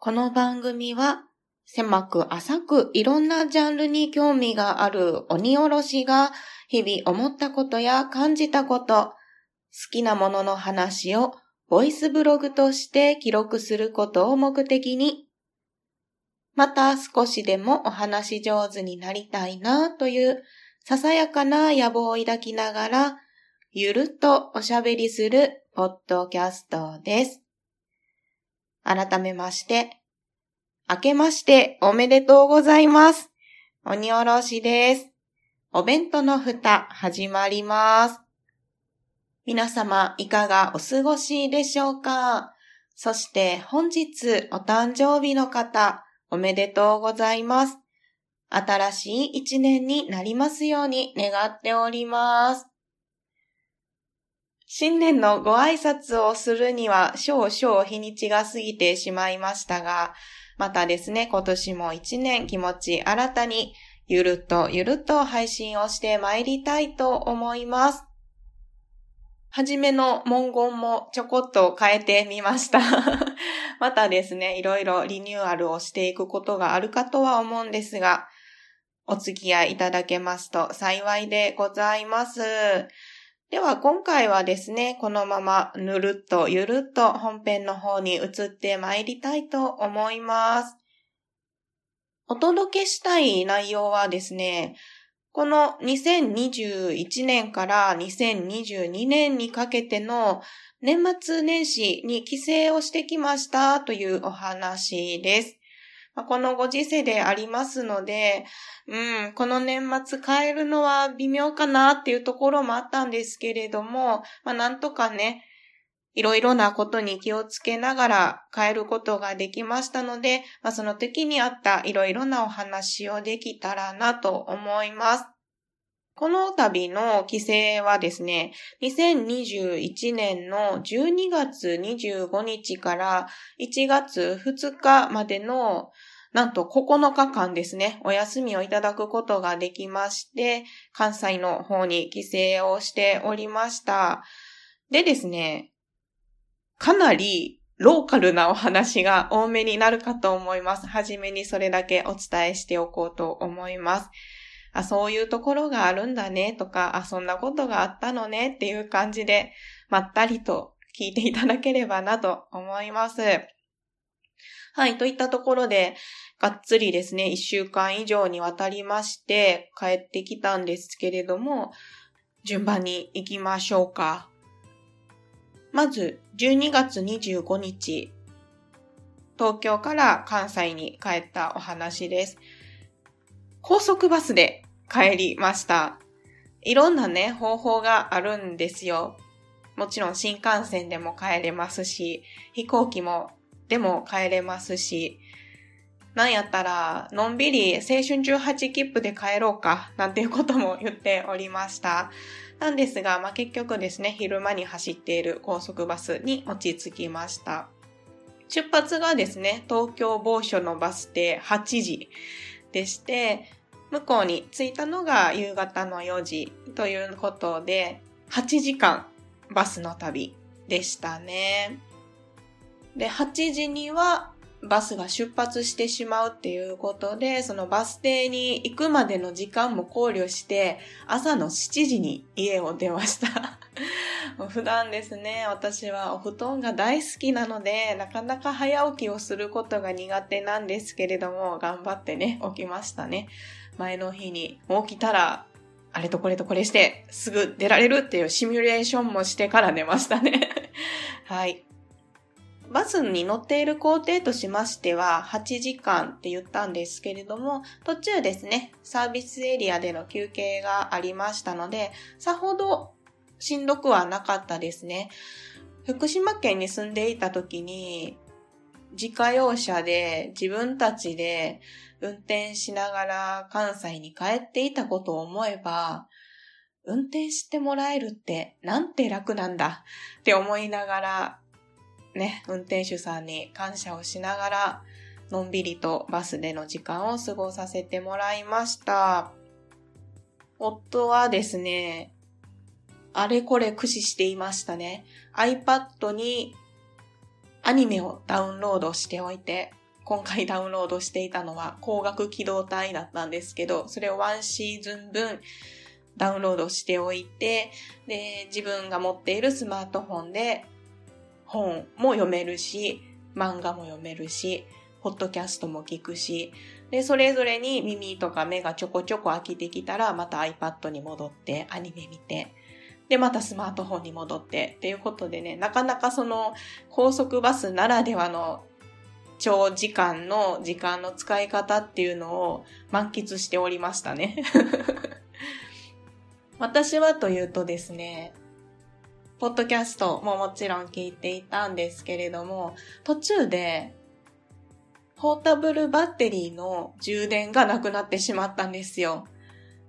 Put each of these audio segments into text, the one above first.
この番組は狭く浅くいろんなジャンルに興味がある鬼おろしが日々思ったことや感じたこと、好きなものの話をボイスブログとして記録することを目的に、また少しでもお話上手になりたいなというささやかな野望を抱きながら、ゆるっとおしゃべりするポッドキャストです。改めまして、明けましておめでとうございます。鬼おろしです。お弁当の蓋始まります。皆様いかがお過ごしでしょうか？そして本日お誕生日の方おめでとうございます。新しい一年になりますように願っております。新年のご挨拶をするには少々日にちが過ぎてしまいましたが、またですね、今年も一年気持ち新たにゆるっとゆるっと配信をして参りたいと思います。はじめの文言もちょこっと変えてみました。またですね、いろいろリニューアルをしていくことがあるかとは思うんですが、お付き合いいただけますと幸いでございます。では今回はですね、このままぬるっとゆるっと本編の方に移って参りたいと思います。お届けしたい内容はですね、この2021年から2022年にかけての年末年始に帰省をしてきましたというお話です。まあ、このご時世でありますので、うん、この年末変えるのは微妙かなっていうところもあったんですけれども、まあ、なんとかね、いろいろなことに気をつけながら変えることができましたので、まあ、その時にあったいろいろなお話をできたらなと思います。この度の規制はですね、2021年の12月25日から1月2日までのなんと9日間ですね、お休みをいただくことができまして、関西の方に帰省をしておりました。でですね、かなりローカルなお話が多めになるかと思います。はじめにそれだけお伝えしておこうと思います。あ、そういうところがあるんだねとか、あ、そんなことがあったのねっていう感じで、まったりと聞いていただければなと思います。はい、といったところで、がっつりですね、一週間以上にわたりまして帰ってきたんですけれども、順番に行きましょうか。まず、12月25日、東京から関西に帰ったお話です。高速バスで帰りました。いろんなね、方法があるんですよ。もちろん新幹線でも帰れますし、飛行機も、でも帰れますし、なんやったら、のんびり青春18切符で帰ろうか、なんていうことも言っておりました。なんですが、まあ、結局ですね、昼間に走っている高速バスに落ち着きました。出発がですね、東京某所のバス停8時でして、向こうに着いたのが夕方の4時ということで、8時間バスの旅でしたね。で、8時にはバスが出発してしまうっていうことで、そのバス停に行くまでの時間も考慮して、朝の7時に家を出ました。普段ですね、私はお布団が大好きなので、なかなか早起きをすることが苦手なんですけれども、頑張ってね、起きましたね。前の日に起きたら、あれとこれとこれして、すぐ出られるっていうシミュレーションもしてから寝ましたね。はい。バスに乗っている工程としましては8時間って言ったんですけれども、途中ですね、サービスエリアでの休憩がありましたので、さほどしんどくはなかったですね。福島県に住んでいた時に、自家用車で自分たちで運転しながら関西に帰っていたことを思えば、運転してもらえるってなんて楽なんだって思いながら、ね、運転手さんに感謝をしながら、のんびりとバスでの時間を過ごさせてもらいました。夫はですね、あれこれ駆使していましたね。iPad にアニメをダウンロードしておいて、今回ダウンロードしていたのは光学機動隊だったんですけど、それをワンシーズン分ダウンロードしておいて、で、自分が持っているスマートフォンで本も読めるし、漫画も読めるし、ポッドキャストも聞くし、で、それぞれに耳とか目がちょこちょこ飽きてきたら、また iPad に戻ってアニメ見て、で、またスマートフォンに戻ってっていうことでね、なかなかその高速バスならではの長時間の時間の使い方っていうのを満喫しておりましたね。私はというとですね、ポッドキャストももちろん聞いていたんですけれども、途中でポータブルバッテリーの充電がなくなってしまったんですよ。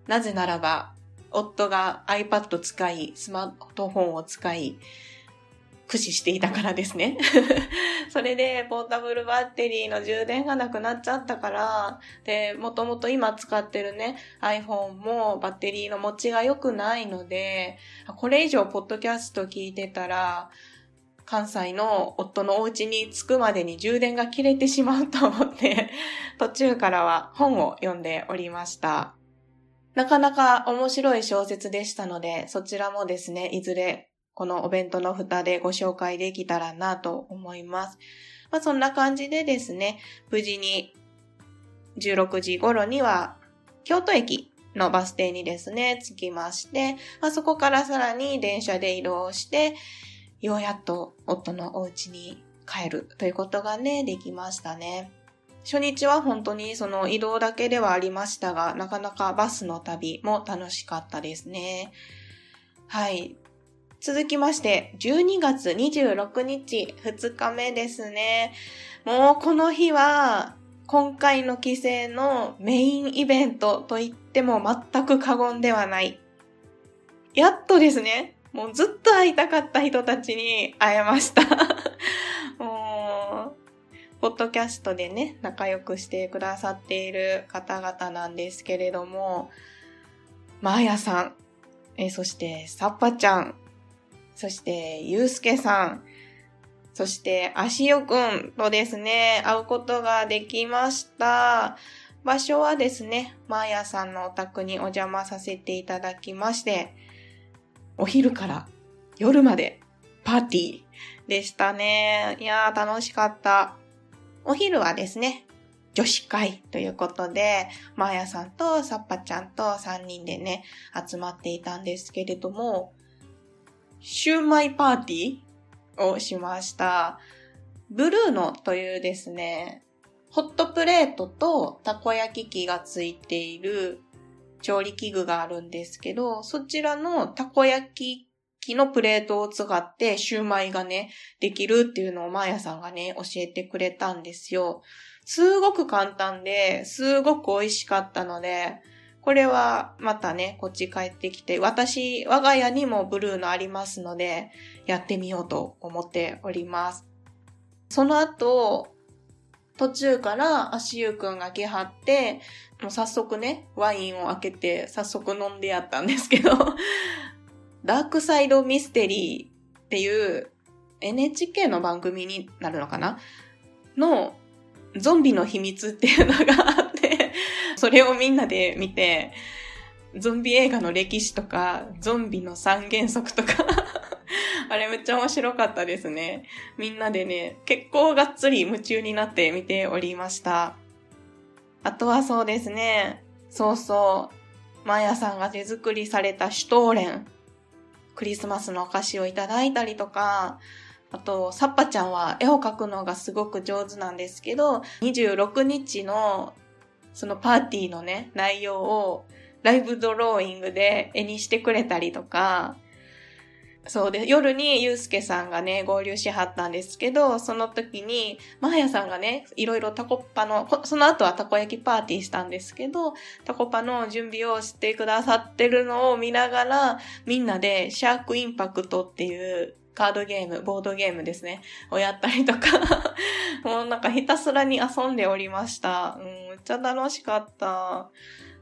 なぜならば、夫が iPad 使い、スマートフォンを使い、駆使していたからですね。それで、ポータブルバッテリーの充電がなくなっちゃったから、で、もともと今使ってるね、iPhone もバッテリーの持ちが良くないので、これ以上ポッドキャスト聞いてたら、関西の夫のお家に着くまでに充電が切れてしまうと思って、途中からは本を読んでおりました。なかなか面白い小説でしたので、そちらもですね、いずれこのお弁当の蓋でご紹介できたらなと思います。まあそんな感じでですね、無事に16時頃には京都駅のバス停にですね、着きまして、まあ、そこからさらに電車で移動して、ようやっと夫のお家に帰るということがね、できましたね。初日は本当にその移動だけではありましたが、なかなかバスの旅も楽しかったですね。はい。続きまして、12月26日、2日目ですね。もうこの日は、今回の規制のメインイベントと言っても全く過言ではない。やっとですね、もうずっと会いたかった人たちに会えました。もう、ポッドキャストでね、仲良くしてくださっている方々なんですけれども、マーヤさん、えそして、サッパちゃん、そして、ゆうすけさん、そして、あしよくんとですね、会うことができました。場所はですね、まーやさんのお宅にお邪魔させていただきまして、お昼から夜までパーティーでしたね。いやー楽しかった。お昼はですね、女子会ということで、まーやさんとさっぱちゃんと3人でね、集まっていたんですけれども、シューマイパーティーをしました。ブルーノというですね、ホットプレートとたこ焼き器がついている調理器具があるんですけど、そちらのたこ焼き器のプレートを使ってシューマイがね、できるっていうのをマーヤさんがね、教えてくれたんですよ。すごく簡単で、すごく美味しかったので、これはまたね、こっち帰ってきて、私、我が家にもブルーのありますので、やってみようと思っております。その後、途中から足湯くんが来はって、もう早速ね、ワインを開けて早速飲んでやったんですけど、ダークサイドミステリーっていう NHK の番組になるのかな？のゾンビの秘密っていうのがあっ それをみんなで見て、ゾンビ映画の歴史とか、ゾンビの三原則とか あれめっちゃ面白かったですね。みんなでね、結構がっつり夢中になって見ておりました。あとはそうですね、そうそう、マヤさんが手作りされたシュトーレン、クリスマスのお菓子をいただいたりとか、あと、サッパちゃんは絵を描くのがすごく上手なんですけど、26日のそのパーティーのね、内容をライブドローイングで絵にしてくれたりとか、そうで、夜にゆうすけさんがね、合流しはったんですけど、その時に、まーやさんがね、いろいろタコッパの、その後はたこ焼きパーティーしたんですけど、タコパの準備をしてくださってるのを見ながら、みんなでシャークインパクトっていうカードゲーム、ボードゲームですね、をやったりとか もうなんかひたすらに遊んでおりました。うん、めっちゃ楽しかった。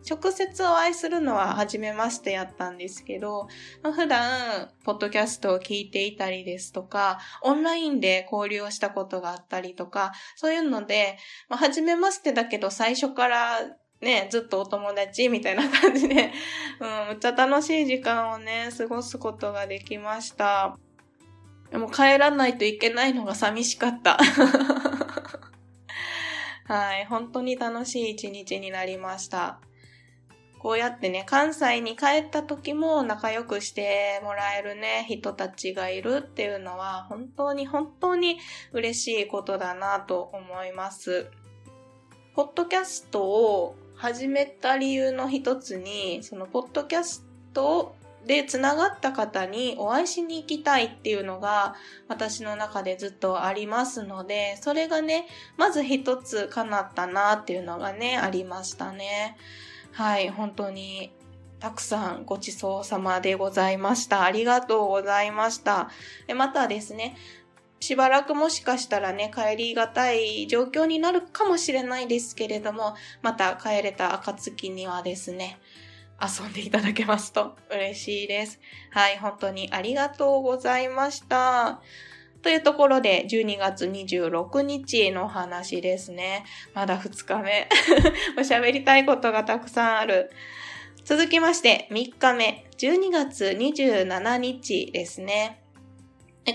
直接お会いするのは初めましてやったんですけど、普段、ポッドキャストを聞いていたりですとか、オンラインで交流をしたことがあったりとか、そういうので、まあ、初めましてだけど最初からね、ずっとお友達みたいな感じで、うん、むっちゃ楽しい時間をね、過ごすことができました。でも帰らないといけないのが寂しかった。はい、本当に楽しい一日になりました。こうやってね、関西に帰った時も仲良くしてもらえるね、人たちがいるっていうのは、本当に本当に嬉しいことだなと思います。ポッドキャストを始めた理由の一つに、そのポッドキャストをで繋がった方にお会いしに行きたいっていうのが私の中でずっとありますので、それがね、まず一つ叶ったなっていうのがね、ありましたね。はい、本当にたくさんごちそうさまでございました。ありがとうございました。またですね、しばらくもしかしたらね、帰りがたい状況になるかもしれないですけれども、また帰れた暁にはですね、遊んでいただけますと嬉しいです。はい、本当にありがとうございました。というところで、12月26日の話ですね。まだ2日目。おしゃべりたいことがたくさんある。続きまして、3日目、12月27日ですね。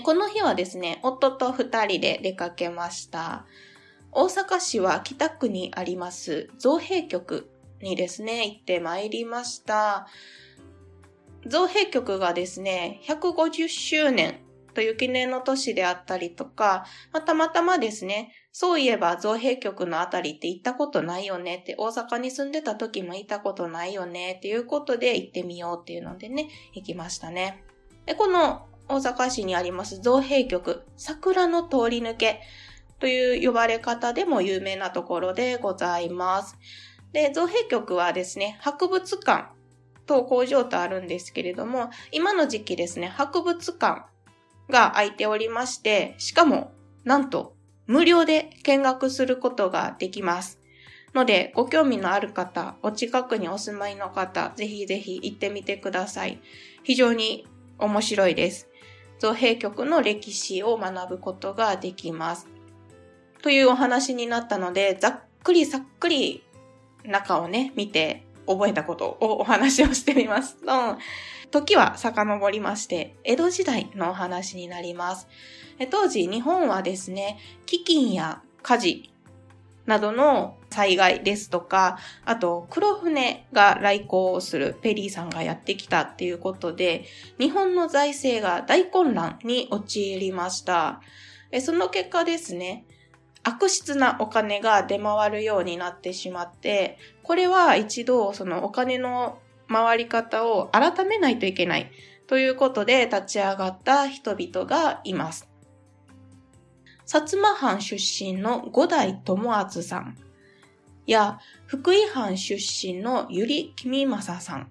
この日はですね、夫と二人で出かけました。大阪市は北区にあります造幣局にですね、行ってまいりました。造幣局がですね、150周年という記念の年であったりとか、またまたまですね、そういえば造幣局のあたりって行ったことないよねって、大阪に住んでた時も行ったことないよねっていうことで行ってみようっていうのでね、行きましたね。で、この大阪市にあります造幣局、桜の通り抜けという呼ばれ方でも有名なところでございます。で、造幣局はですね、博物館と工場とあるんですけれども、今の時期ですね、博物館が空いておりまして、しかも、なんと、無料で見学することができます。ので、ご興味のある方、お近くにお住まいの方、ぜひぜひ行ってみてください。非常に面白いです。造幣局の歴史を学ぶことができます。というお話になったので、ざっくりさっくり中をね、見て覚えたことをお話をしてみますと、時は遡りまして、江戸時代のお話になります。当時、日本はですね、飢饉や火事などの災害ですとか、あと黒船が来航するペリーさんがやってきたっていうことで、日本の財政が大混乱に陥りました。その結果ですね、悪質なお金が出回るようになってしまって、これは一度そのお金の回り方を改めないといけないということで立ち上がった人々がいます。薩摩藩出身の五代友厚さんや福井藩出身のゆりきみまささん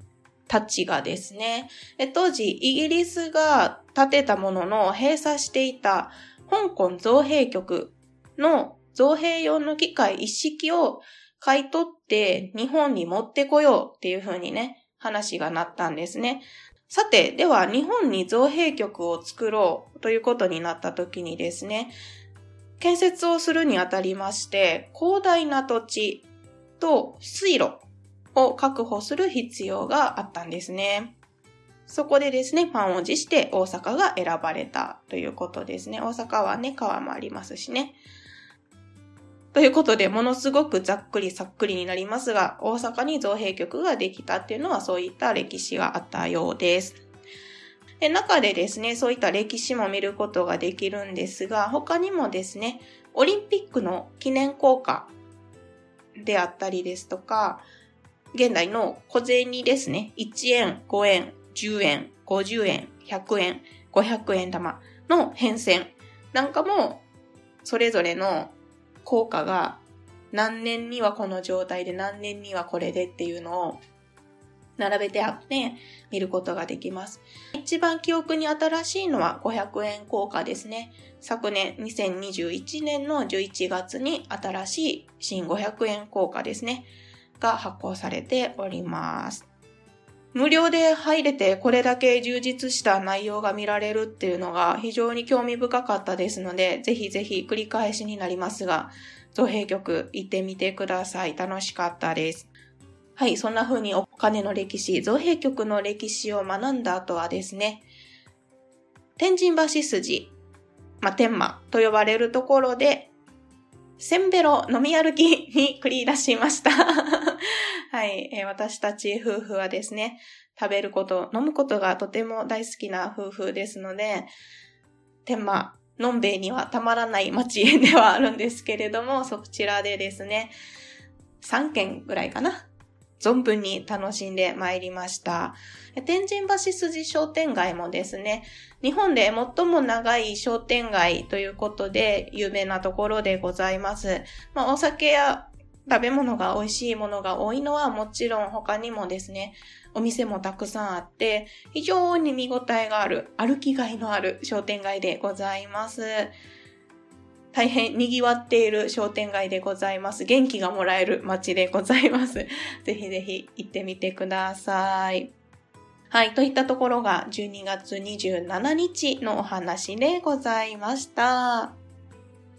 たちがですね、当時イギリスが建てたものの閉鎖していた香港造幣局の造幣用の機械一式を買い取って日本に持ってこようっていう風にね、話がなったんですね。さて、では日本に造幣局を作ろうということになった時にですね、建設をするにあたりまして、広大な土地と水路を確保する必要があったんですね。そこでですね、満を持して大阪が選ばれたということですね。大阪はね、川もありますしね。ということで、ものすごくざっくりさっくりになりますが、大阪に造幣局ができたっていうのはそういった歴史があったようです。で中でですね、そういった歴史も見ることができるんですが、他にもですね、オリンピックの記念硬貨であったりですとか、現代の小銭ですね、1円、5円、10円、50円、100円、500円玉の変遷なんかも、それぞれの効果が何年にはこの状態で何年にはこれでっていうのを並べてあって見ることができます。一番記憶に新しいのは500円硬貨ですね。昨年2021年の11月に新しい新500円硬貨ですね。が発行されております。無料で入れてこれだけ充実した内容が見られるっていうのが非常に興味深かったですので、ぜひぜひ繰り返しになりますが、造幣局行ってみてください。楽しかったです。はい、そんな風にお金の歴史、造幣局の歴史を学んだ後はですね、天神橋筋、まあ、天満と呼ばれるところで、せんべろ飲み歩きに繰り出しました。はい、えー、私たち夫婦はですね、食べること、飲むことがとても大好きな夫婦ですので、天満、のんべいにはたまらない街ではあるんですけれども、そちらでですね、3軒ぐらいかな。存分に楽しんでまいりました。天神橋筋商店街もですね、日本で最も長い商店街ということで有名なところでございます。まあ、お酒や食べ物が美味しいものが多いのはもちろん他にもですね、お店もたくさんあって、非常に見応えがある、歩きがいのある商店街でございます。大変賑わっている商店街でございます。元気がもらえる街でございます。ぜひぜひ行ってみてください。はい。といったところが12月27日のお話でございました。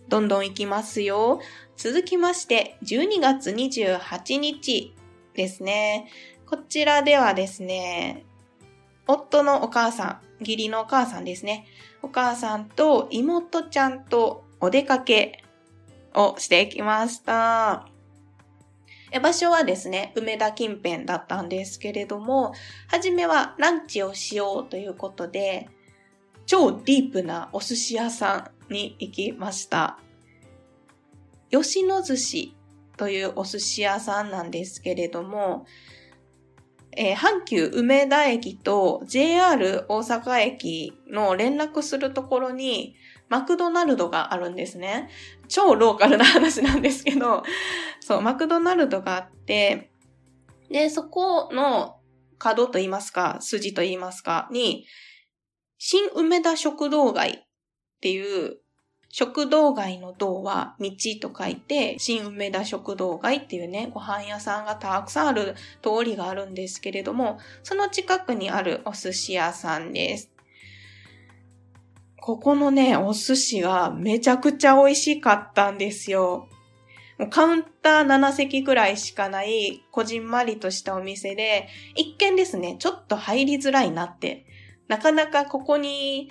どんどん行きますよ。続きまして、12月28日ですね。こちらではですね、夫のお母さん、義理のお母さんですね。お母さんと妹ちゃんとお出かけをしてきました。場所はですね、梅田近辺だったんですけれども、はじめはランチをしようということで、超ディープなお寿司屋さんに行きました。吉野寿司というお寿司屋さんなんですけれども、えー、阪急梅田駅と JR 大阪駅の連絡するところにマクドナルドがあるんですね。超ローカルな話なんですけど、そう、マクドナルドがあって、で、そこの角と言いますか、筋と言いますか、に、新梅田食堂街っていう食堂街の道は道と書いて、新梅田食堂街っていうね、ご飯屋さんがたくさんある通りがあるんですけれども、その近くにあるお寿司屋さんです。ここのね、お寿司がめちゃくちゃ美味しかったんですよ。もうカウンター7席くらいしかない、こじんまりとしたお店で、一見ですね、ちょっと入りづらいなって。なかなかここに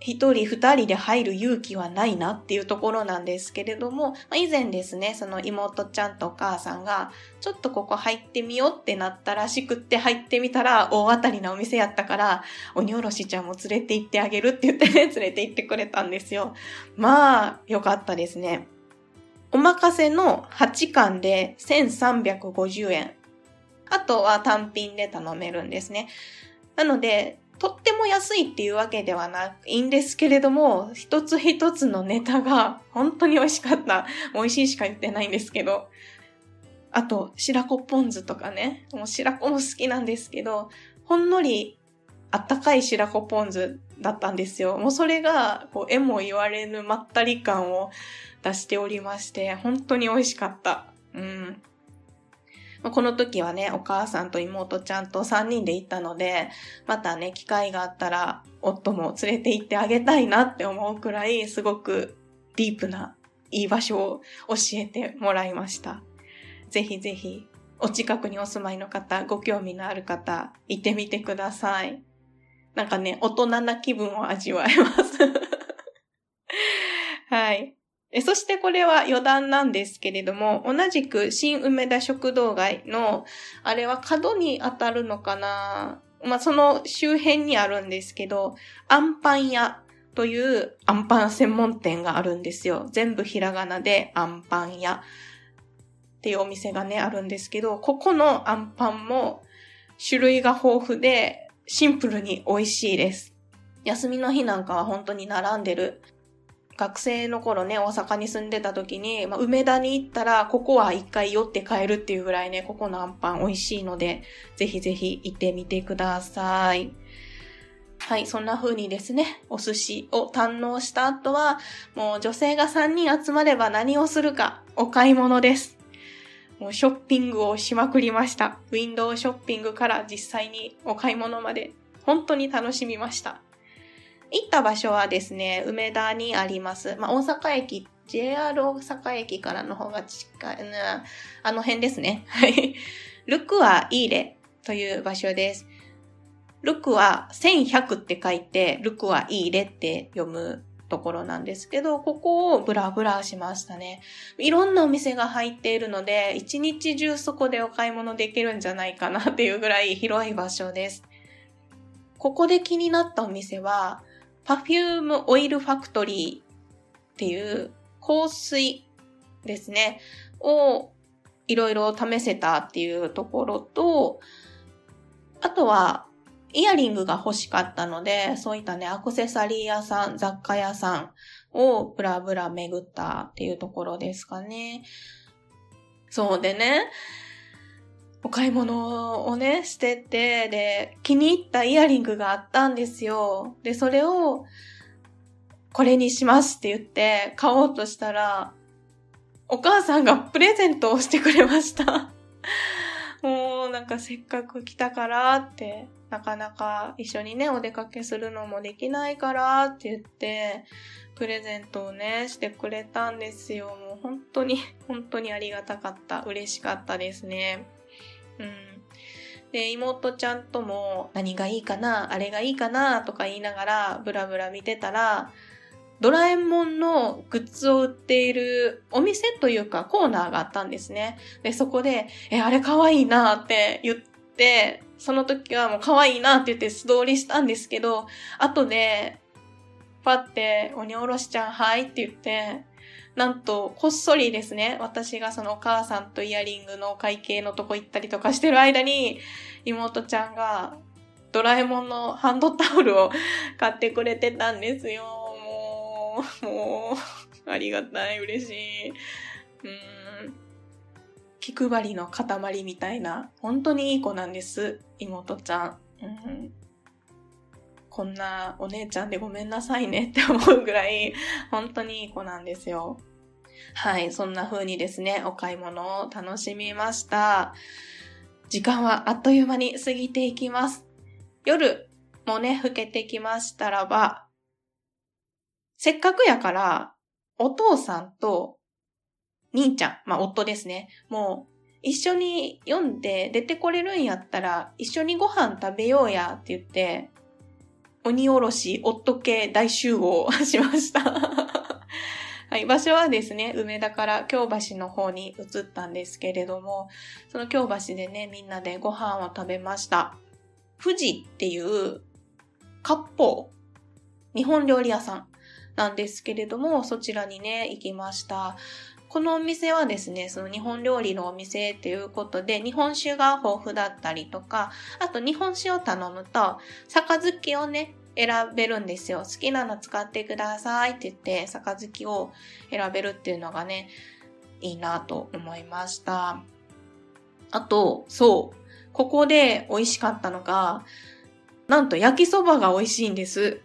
一人二人で入る勇気はないなっていうところなんですけれども、以前ですね、その妹ちゃんとお母さんが、ちょっとここ入ってみようってなったらしくって入ってみたら大当たりなお店やったから、鬼おろしちゃんも連れて行ってあげるって言ってね、連れて行ってくれたんですよ。まあ、よかったですね。お任せの8巻で1350円。あとは単品で頼めるんですね。なので、とっても安いっていうわけではないんですけれども、一つ一つのネタが 本当に美味しかった。美味しいしか言ってないんですけど。あと、白子ポン酢とかね。もう白子も好きなんですけど、ほんのりあったかい白子ポン酢だったんですよ。もうそれが、こう、絵も言われぬまったり感を出しておりまして、本当に美味しかった。うん。この時はね、お母さんと妹ちゃんと3人で行ったので、またね、機会があったら、夫も連れて行ってあげたいなって思うくらい、すごくディープないい場所を教えてもらいました。ぜひぜひ、お近くにお住まいの方、ご興味のある方、行ってみてください。なんかね、大人な気分を味わえます はい。えそしてこれは余談なんですけれども、同じく新梅田食堂街の、あれは角に当たるのかな？まあ、その周辺にあるんですけど、アンパン屋というアンパン専門店があるんですよ。全部ひらがなでアンパン屋っていうお店がね、あるんですけど、ここのアンパンも種類が豊富でシンプルに美味しいです。休みの日なんかは本当に並んでる学生の頃ね、大阪に住んでた時に、まあ、梅田に行ったら、ここは一回寄って帰るっていうぐらいね、ここのアンパン美味しいので、ぜひぜひ行ってみてください。はい、そんな風にですね、お寿司を堪能した後は、もう女性が3人集まれば何をするか、お買い物です。もうショッピングをしまくりました。ウィンドウショッピングから実際にお買い物まで本当に楽しみました。行った場所はですね、梅田にあります。まあ、大阪駅、JR 大阪駅からの方が近い、あの辺ですね。はい。ルクアイーレという場所です。ルクは1100って書いて、ルクはいいレって読むところなんですけど、ここをブラブラしましたね。いろんなお店が入っているので、一日中そこでお買い物できるんじゃないかなっていうぐらい広い場所です。ここで気になったお店は、Perfume Oil Factory っていう香水ですね、をいろいろ試せたっていうところと、あとはイヤリングが欲しかったので、そういったね、アクセサリー屋さん、雑貨屋さんをブラブラ巡ったっていうところですかね。そうでね、お買い物をね、してて、で、気に入ったイヤリングがあったんですよ。で、それを、これにしますって言って買おうとしたら、お母さんがプレゼントをしてくれました。もうなんかせっかく来たからって、なかなか一緒にね、お出かけするのもできないからって言って、プレゼントをね、してくれたんですよ。もう本当に、本当にありがたかった。嬉しかったですね。うん。で、妹ちゃんとも何がいいかな、あれがいいかな、とか言いながらブラブラ見てたら、ドラえもんのグッズを売っているお店というかコーナーがあったんですね。で、そこで、え、あれ可愛いなって言って、その時はもう可愛いなって言って素通りしたんですけど、後で、パって、鬼おろしちゃんはいって言って、なんと、こっそりですね、私がそのお母さんとイヤリングの会計のとこ行ったりとかしてる間に、妹ちゃんがドラえもんのハンドタオルを買ってくれてたんですよ。もう、もうありがたい、嬉しい。うん。気配りの塊みたいな、本当にいい子なんです、妹ちゃん。うん。こんなお姉ちゃんでごめんなさいねって思うぐらい、本当にいい子なんですよ。はい、そんな風にですね、お買い物を楽しみました。時間はあっという間に過ぎていきます。夜もね、更けてきましたらば、せっかくやから、お父さんと、兄ちゃん、まあ夫ですね。もう、一緒に読んで出てこれるんやったら、一緒にご飯食べようやって言って、鬼おろし、夫系大集合 しましたはい、場所はですね、梅田から京橋の方に移ったんですけれども、その京橋でね、みんなでご飯を食べました。富士っていう割烹、日本料理屋さんなんですけれども、そちらにね、行きました。このお店はですね、その日本料理のお店っていうことで、日本酒が豊富だったりとか、あと日本酒を頼むと、杯をね、選べるんですよ。好きなの使ってくださいって言って、杯を選べるっていうのがね、いいなと思いました。あと、そう、ここで美味しかったのが、なんと焼きそばが美味しいんです。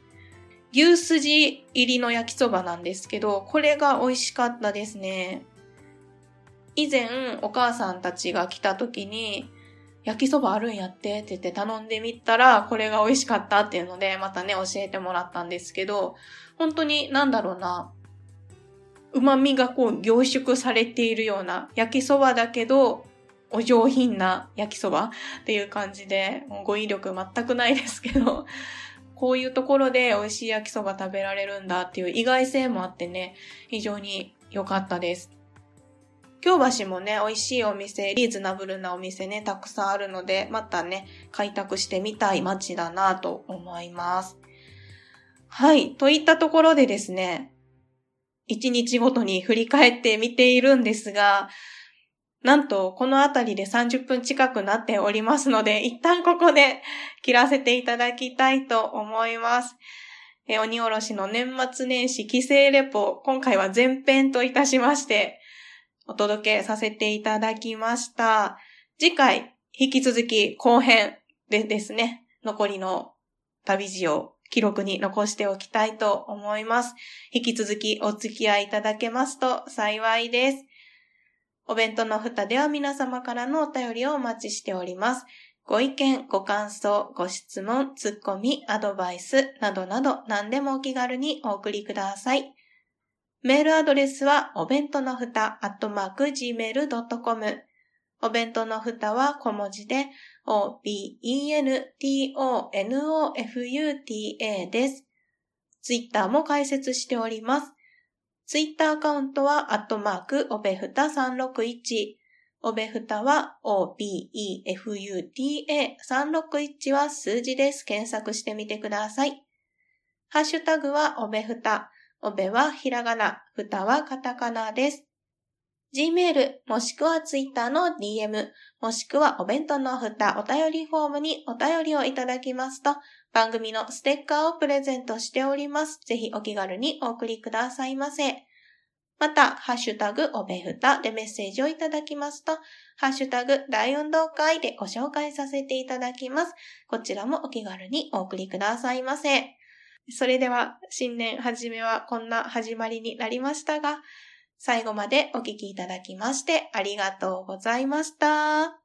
牛すじ入りの焼きそばなんですけど、これが美味しかったですね。以前、お母さんたちが来た時に、焼きそばあるんやってって言って頼んでみたら、これが美味しかったっていうので、またね、教えてもらったんですけど、本当になんだろうな、旨味がこう凝縮されているような焼きそばだけど、お上品な焼きそばっていう感じで、語彙力全くないですけど、こういうところで美味しい焼きそば食べられるんだっていう意外性もあってね、非常に良かったです。京橋もね、美味しいお店、リーズナブルなお店ね、たくさんあるので、またね、開拓してみたい街だなと思います。はい。といったところでですね、一日ごとに振り返ってみているんですが、なんと、このあたりで30分近くなっておりますので、一旦ここで切らせていただきたいと思います。え鬼おろしの年末年始帰省レポ、今回は前編といたしまして、お届けさせていただきました。次回、引き続き後編でですね、残りの旅路を記録に残しておきたいと思います。引き続きお付き合いいただけますと幸いです。お弁当の蓋では皆様からのお便りをお待ちしております。ご意見、ご感想、ご質問、ツッコミ、アドバイスなどなど何でもお気軽にお送りください。メールアドレスはお弁当のふた、アットマーク、gmail.com。お弁当のふたは小文字で、o-b-e-n-t-o-n-o-f-u-t-a です。ツイッターも開設しております。ツイッターアカウントは、アットマーク、おべふた361。おべふたは OBEFUTA361 は数字です。検索してみてください。ハッシュタグはおべふた。おべはひらがな。ふたはカタカナです。Gmail もしくは Twitter の DM もしくはお弁当のふたお便りフォームにお便りをいただきますと番組のステッカーをプレゼントしております。ぜひお気軽にお送りくださいませ。また、ハッシュタグおべふたでメッセージをいただきますと、ハッシュタグ大運動会でご紹介させていただきます。こちらもお気軽にお送りくださいませ。それでは、新年初めはこんな始まりになりましたが、最後までお聞きいただきましてありがとうございました。